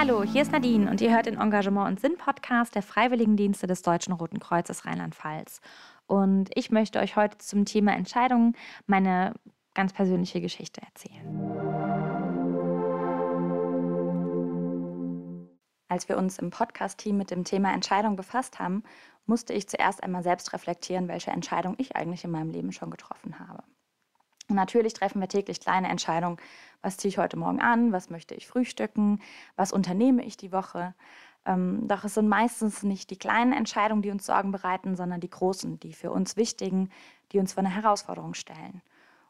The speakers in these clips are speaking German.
Hallo, hier ist Nadine und ihr hört den Engagement und Sinn Podcast der Freiwilligendienste des Deutschen Roten Kreuzes Rheinland-Pfalz. Und ich möchte euch heute zum Thema Entscheidungen meine ganz persönliche Geschichte erzählen. Als wir uns im Podcast-Team mit dem Thema Entscheidung befasst haben, musste ich zuerst einmal selbst reflektieren, welche Entscheidung ich eigentlich in meinem Leben schon getroffen habe. Und natürlich treffen wir täglich kleine Entscheidungen. Was ziehe ich heute Morgen an? Was möchte ich frühstücken? Was unternehme ich die Woche? Ähm, doch es sind meistens nicht die kleinen Entscheidungen, die uns Sorgen bereiten, sondern die großen, die für uns wichtigen, die uns vor eine Herausforderung stellen.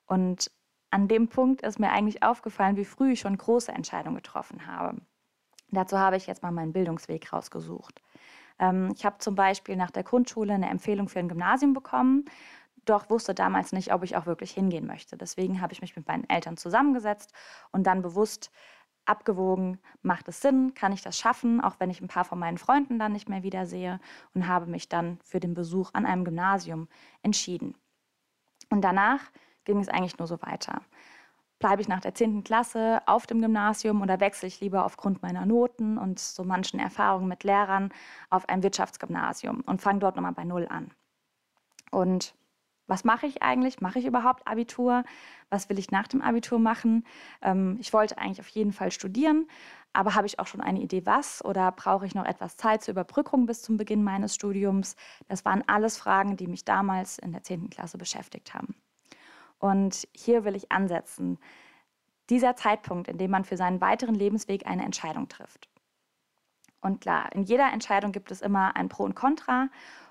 Und an dem Punkt ist mir eigentlich aufgefallen, wie früh ich schon große Entscheidungen getroffen habe. Dazu habe ich jetzt mal meinen Bildungsweg rausgesucht. Ähm, ich habe zum Beispiel nach der Grundschule eine Empfehlung für ein Gymnasium bekommen doch wusste damals nicht, ob ich auch wirklich hingehen möchte. Deswegen habe ich mich mit meinen Eltern zusammengesetzt und dann bewusst abgewogen, macht es Sinn, kann ich das schaffen, auch wenn ich ein paar von meinen Freunden dann nicht mehr wiedersehe und habe mich dann für den Besuch an einem Gymnasium entschieden. Und danach ging es eigentlich nur so weiter. Bleibe ich nach der 10. Klasse auf dem Gymnasium oder wechsle ich lieber aufgrund meiner Noten und so manchen Erfahrungen mit Lehrern auf ein Wirtschaftsgymnasium und fange dort nochmal bei Null an. Und was mache ich eigentlich? Mache ich überhaupt Abitur? Was will ich nach dem Abitur machen? Ähm, ich wollte eigentlich auf jeden Fall studieren, aber habe ich auch schon eine Idee, was? Oder brauche ich noch etwas Zeit zur Überbrückung bis zum Beginn meines Studiums? Das waren alles Fragen, die mich damals in der 10. Klasse beschäftigt haben. Und hier will ich ansetzen. Dieser Zeitpunkt, in dem man für seinen weiteren Lebensweg eine Entscheidung trifft. Und klar, in jeder Entscheidung gibt es immer ein Pro und Contra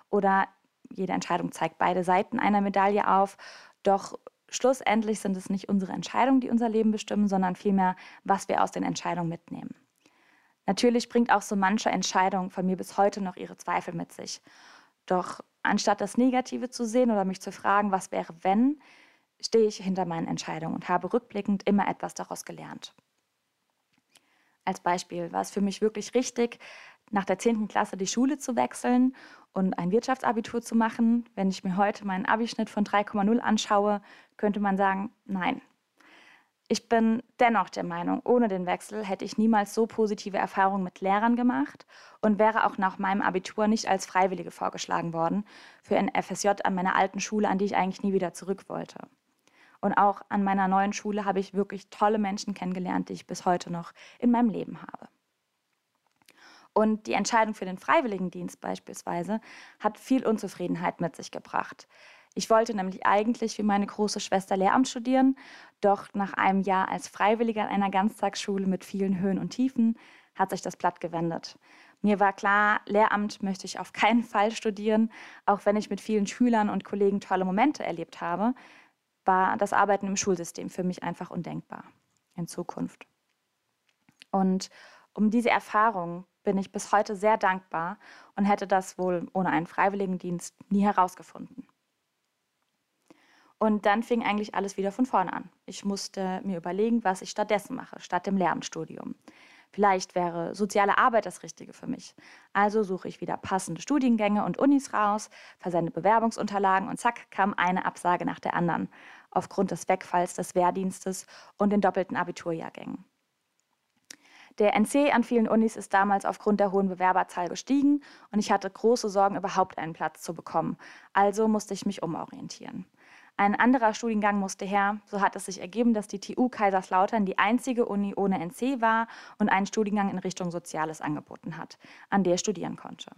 oder jede Entscheidung zeigt beide Seiten einer Medaille auf. Doch schlussendlich sind es nicht unsere Entscheidungen, die unser Leben bestimmen, sondern vielmehr, was wir aus den Entscheidungen mitnehmen. Natürlich bringt auch so manche Entscheidung von mir bis heute noch ihre Zweifel mit sich. Doch anstatt das Negative zu sehen oder mich zu fragen, was wäre wenn, stehe ich hinter meinen Entscheidungen und habe rückblickend immer etwas daraus gelernt. Als Beispiel war es für mich wirklich richtig, nach der 10. Klasse die Schule zu wechseln und ein Wirtschaftsabitur zu machen. Wenn ich mir heute meinen Abischnitt von 3,0 anschaue, könnte man sagen, nein. Ich bin dennoch der Meinung, ohne den Wechsel hätte ich niemals so positive Erfahrungen mit Lehrern gemacht und wäre auch nach meinem Abitur nicht als Freiwillige vorgeschlagen worden für ein FSJ an meiner alten Schule, an die ich eigentlich nie wieder zurück wollte. Und auch an meiner neuen Schule habe ich wirklich tolle Menschen kennengelernt, die ich bis heute noch in meinem Leben habe. Und die Entscheidung für den Freiwilligendienst beispielsweise hat viel Unzufriedenheit mit sich gebracht. Ich wollte nämlich eigentlich wie meine große Schwester Lehramt studieren, doch nach einem Jahr als Freiwilliger an einer Ganztagsschule mit vielen Höhen und Tiefen hat sich das Blatt gewendet. Mir war klar, Lehramt möchte ich auf keinen Fall studieren, auch wenn ich mit vielen Schülern und Kollegen tolle Momente erlebt habe, war das Arbeiten im Schulsystem für mich einfach undenkbar in Zukunft. Und um diese Erfahrung bin ich bis heute sehr dankbar und hätte das wohl ohne einen Freiwilligendienst nie herausgefunden. Und dann fing eigentlich alles wieder von vorne an. Ich musste mir überlegen, was ich stattdessen mache, statt dem Lehramtsstudium. Vielleicht wäre soziale Arbeit das Richtige für mich. Also suche ich wieder passende Studiengänge und Unis raus, versende Bewerbungsunterlagen und zack kam eine Absage nach der anderen, aufgrund des Wegfalls des Wehrdienstes und den doppelten Abiturjahrgängen. Der NC an vielen Unis ist damals aufgrund der hohen Bewerberzahl gestiegen und ich hatte große Sorgen, überhaupt einen Platz zu bekommen. Also musste ich mich umorientieren. Ein anderer Studiengang musste her. So hat es sich ergeben, dass die TU Kaiserslautern die einzige Uni ohne NC war und einen Studiengang in Richtung Soziales angeboten hat, an der ich studieren konnte.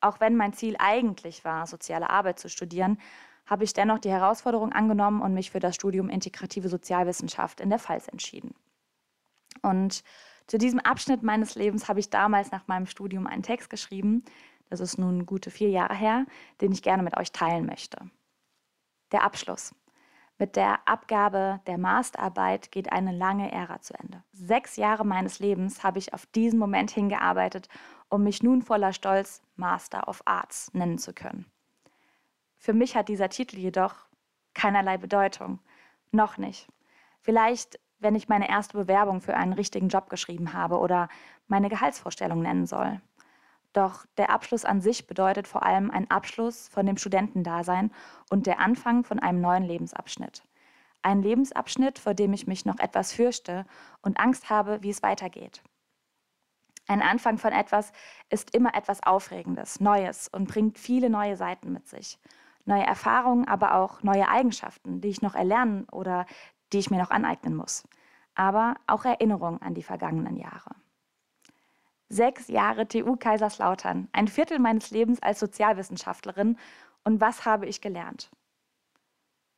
Auch wenn mein Ziel eigentlich war, soziale Arbeit zu studieren, habe ich dennoch die Herausforderung angenommen und mich für das Studium Integrative Sozialwissenschaft in der Pfalz entschieden. Und zu diesem Abschnitt meines Lebens habe ich damals nach meinem Studium einen Text geschrieben, das ist nun gute vier Jahre her, den ich gerne mit euch teilen möchte. Der Abschluss. Mit der Abgabe der Masterarbeit geht eine lange Ära zu Ende. Sechs Jahre meines Lebens habe ich auf diesen Moment hingearbeitet, um mich nun voller Stolz Master of Arts nennen zu können. Für mich hat dieser Titel jedoch keinerlei Bedeutung. Noch nicht. Vielleicht wenn ich meine erste Bewerbung für einen richtigen Job geschrieben habe oder meine Gehaltsvorstellung nennen soll. Doch der Abschluss an sich bedeutet vor allem ein Abschluss von dem Studentendasein und der Anfang von einem neuen Lebensabschnitt. Ein Lebensabschnitt, vor dem ich mich noch etwas fürchte und Angst habe, wie es weitergeht. Ein Anfang von etwas ist immer etwas Aufregendes, Neues und bringt viele neue Seiten mit sich. Neue Erfahrungen, aber auch neue Eigenschaften, die ich noch erlernen oder die ich mir noch aneignen muss. Aber auch Erinnerungen an die vergangenen Jahre. Sechs Jahre TU Kaiserslautern, ein Viertel meines Lebens als Sozialwissenschaftlerin. Und was habe ich gelernt?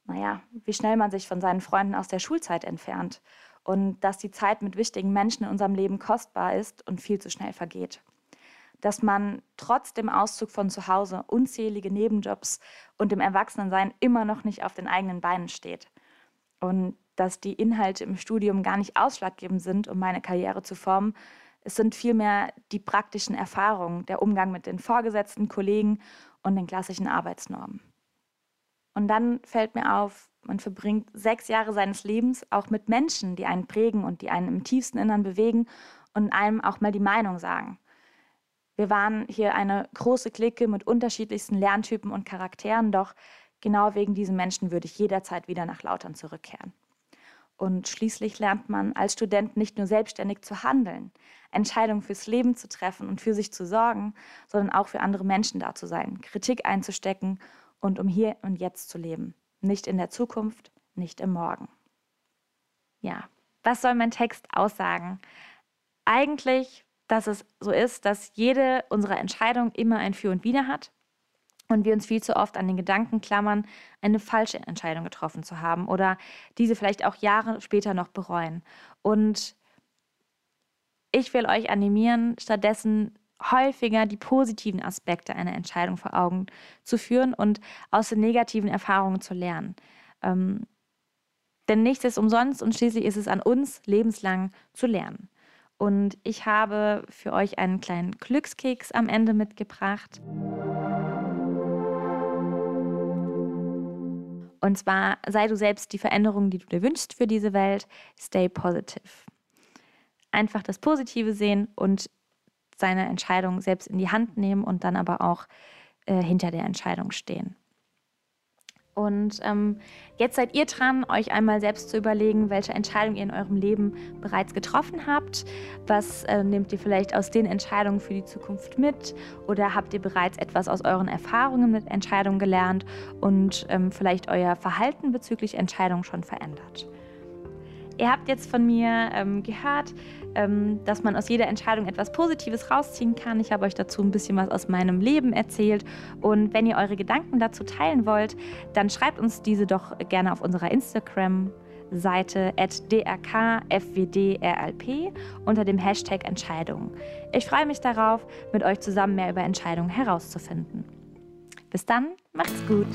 Naja, wie schnell man sich von seinen Freunden aus der Schulzeit entfernt und dass die Zeit mit wichtigen Menschen in unserem Leben kostbar ist und viel zu schnell vergeht. Dass man trotz dem Auszug von zu Hause unzählige Nebenjobs und dem Erwachsenensein immer noch nicht auf den eigenen Beinen steht. Und dass die Inhalte im Studium gar nicht ausschlaggebend sind, um meine Karriere zu formen. Es sind vielmehr die praktischen Erfahrungen, der Umgang mit den Vorgesetzten, Kollegen und den klassischen Arbeitsnormen. Und dann fällt mir auf, man verbringt sechs Jahre seines Lebens auch mit Menschen, die einen prägen und die einen im tiefsten Innern bewegen und einem auch mal die Meinung sagen. Wir waren hier eine große Clique mit unterschiedlichsten Lerntypen und Charakteren, doch genau wegen diesen Menschen würde ich jederzeit wieder nach Lautern zurückkehren. Und schließlich lernt man als Student nicht nur selbstständig zu handeln, Entscheidungen fürs Leben zu treffen und für sich zu sorgen, sondern auch für andere Menschen da zu sein, Kritik einzustecken und um hier und jetzt zu leben. Nicht in der Zukunft, nicht im Morgen. Ja, was soll mein Text aussagen? Eigentlich, dass es so ist, dass jede unserer Entscheidungen immer ein Für und Wider hat und wir uns viel zu oft an den Gedanken klammern, eine falsche Entscheidung getroffen zu haben oder diese vielleicht auch Jahre später noch bereuen. Und ich will euch animieren, stattdessen häufiger die positiven Aspekte einer Entscheidung vor Augen zu führen und aus den negativen Erfahrungen zu lernen. Ähm, denn nichts ist umsonst und schließlich ist es an uns, lebenslang zu lernen. Und ich habe für euch einen kleinen Glückskeks am Ende mitgebracht. Und zwar sei du selbst die Veränderung, die du dir wünschst für diese Welt. Stay positive. Einfach das Positive sehen und seine Entscheidung selbst in die Hand nehmen und dann aber auch äh, hinter der Entscheidung stehen. Und ähm, jetzt seid ihr dran, euch einmal selbst zu überlegen, welche Entscheidung ihr in eurem Leben bereits getroffen habt. Was äh, nehmt ihr vielleicht aus den Entscheidungen für die Zukunft mit? Oder habt ihr bereits etwas aus euren Erfahrungen mit Entscheidungen gelernt und ähm, vielleicht euer Verhalten bezüglich Entscheidungen schon verändert? Ihr habt jetzt von mir ähm, gehört, ähm, dass man aus jeder Entscheidung etwas Positives rausziehen kann. Ich habe euch dazu ein bisschen was aus meinem Leben erzählt. Und wenn ihr eure Gedanken dazu teilen wollt, dann schreibt uns diese doch gerne auf unserer Instagram. Seite drkfwdrlp unter dem Hashtag Entscheidungen. Ich freue mich darauf, mit euch zusammen mehr über Entscheidungen herauszufinden. Bis dann, macht's gut!